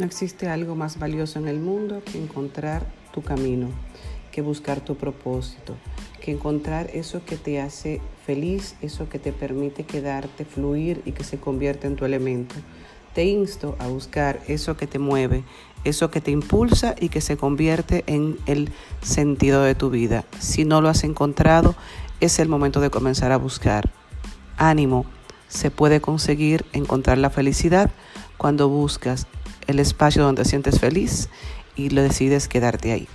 No existe algo más valioso en el mundo que encontrar tu camino, que buscar tu propósito, que encontrar eso que te hace feliz, eso que te permite quedarte, fluir y que se convierte en tu elemento. Te insto a buscar eso que te mueve, eso que te impulsa y que se convierte en el sentido de tu vida. Si no lo has encontrado, es el momento de comenzar a buscar. Ánimo, se puede conseguir encontrar la felicidad cuando buscas el espacio donde te sientes feliz y lo decides quedarte ahí.